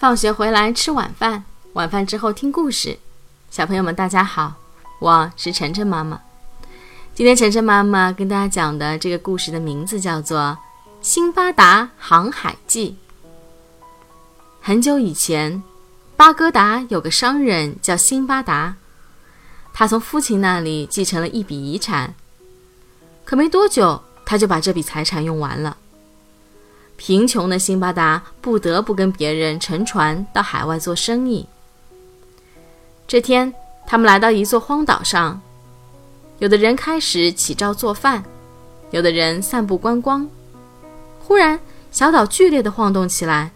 放学回来吃晚饭，晚饭之后听故事。小朋友们，大家好，我是晨晨妈妈。今天晨晨妈妈跟大家讲的这个故事的名字叫做《辛巴达航海记》。很久以前，巴格达有个商人叫辛巴达，他从父亲那里继承了一笔遗产，可没多久他就把这笔财产用完了。贫穷的辛巴达不得不跟别人乘船到海外做生意。这天，他们来到一座荒岛上，有的人开始起灶做饭，有的人散步观光。忽然，小岛剧烈地晃动起来，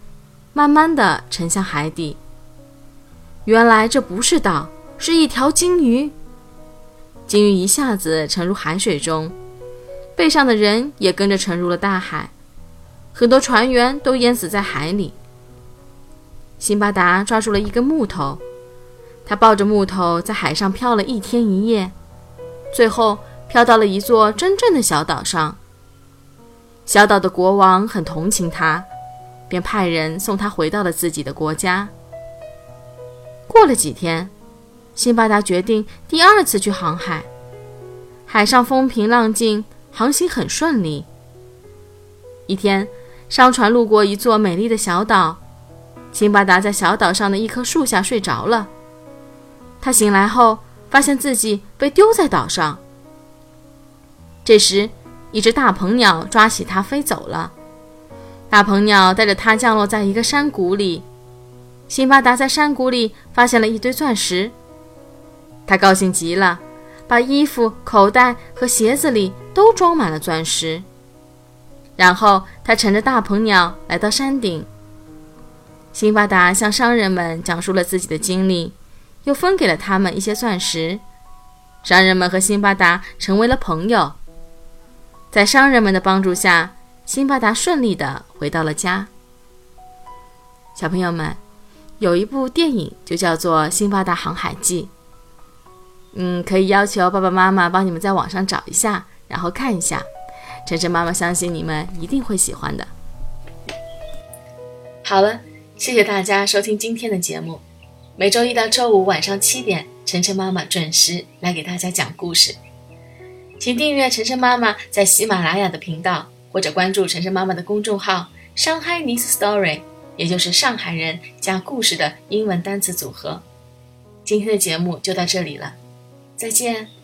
慢慢地沉向海底。原来这不是岛，是一条鲸鱼。鲸鱼一下子沉入海水中，背上的人也跟着沉入了大海。很多船员都淹死在海里。辛巴达抓住了一根木头，他抱着木头在海上漂了一天一夜，最后漂到了一座真正的小岛上。小岛的国王很同情他，便派人送他回到了自己的国家。过了几天，辛巴达决定第二次去航海。海上风平浪静，航行很顺利。一天。商船路过一座美丽的小岛，辛巴达在小岛上的一棵树下睡着了。他醒来后，发现自己被丢在岛上。这时，一只大鹏鸟抓起他飞走了。大鹏鸟带着他降落在一个山谷里。辛巴达在山谷里发现了一堆钻石，他高兴极了，把衣服、口袋和鞋子里都装满了钻石。然后他乘着大鹏鸟来到山顶。辛巴达向商人们讲述了自己的经历，又分给了他们一些钻石。商人们和辛巴达成为了朋友。在商人们的帮助下，辛巴达顺利地回到了家。小朋友们，有一部电影就叫做《辛巴达航海记》。嗯，可以要求爸爸妈妈帮你们在网上找一下，然后看一下。晨晨妈妈相信你们一定会喜欢的。好了，谢谢大家收听今天的节目。每周一到周五晚上七点，晨晨妈妈准时来给大家讲故事。请订阅晨晨妈妈在喜马拉雅的频道，或者关注晨晨妈妈的公众号“上海 Nice Story”，也就是上海人加故事的英文单词组合。今天的节目就到这里了，再见。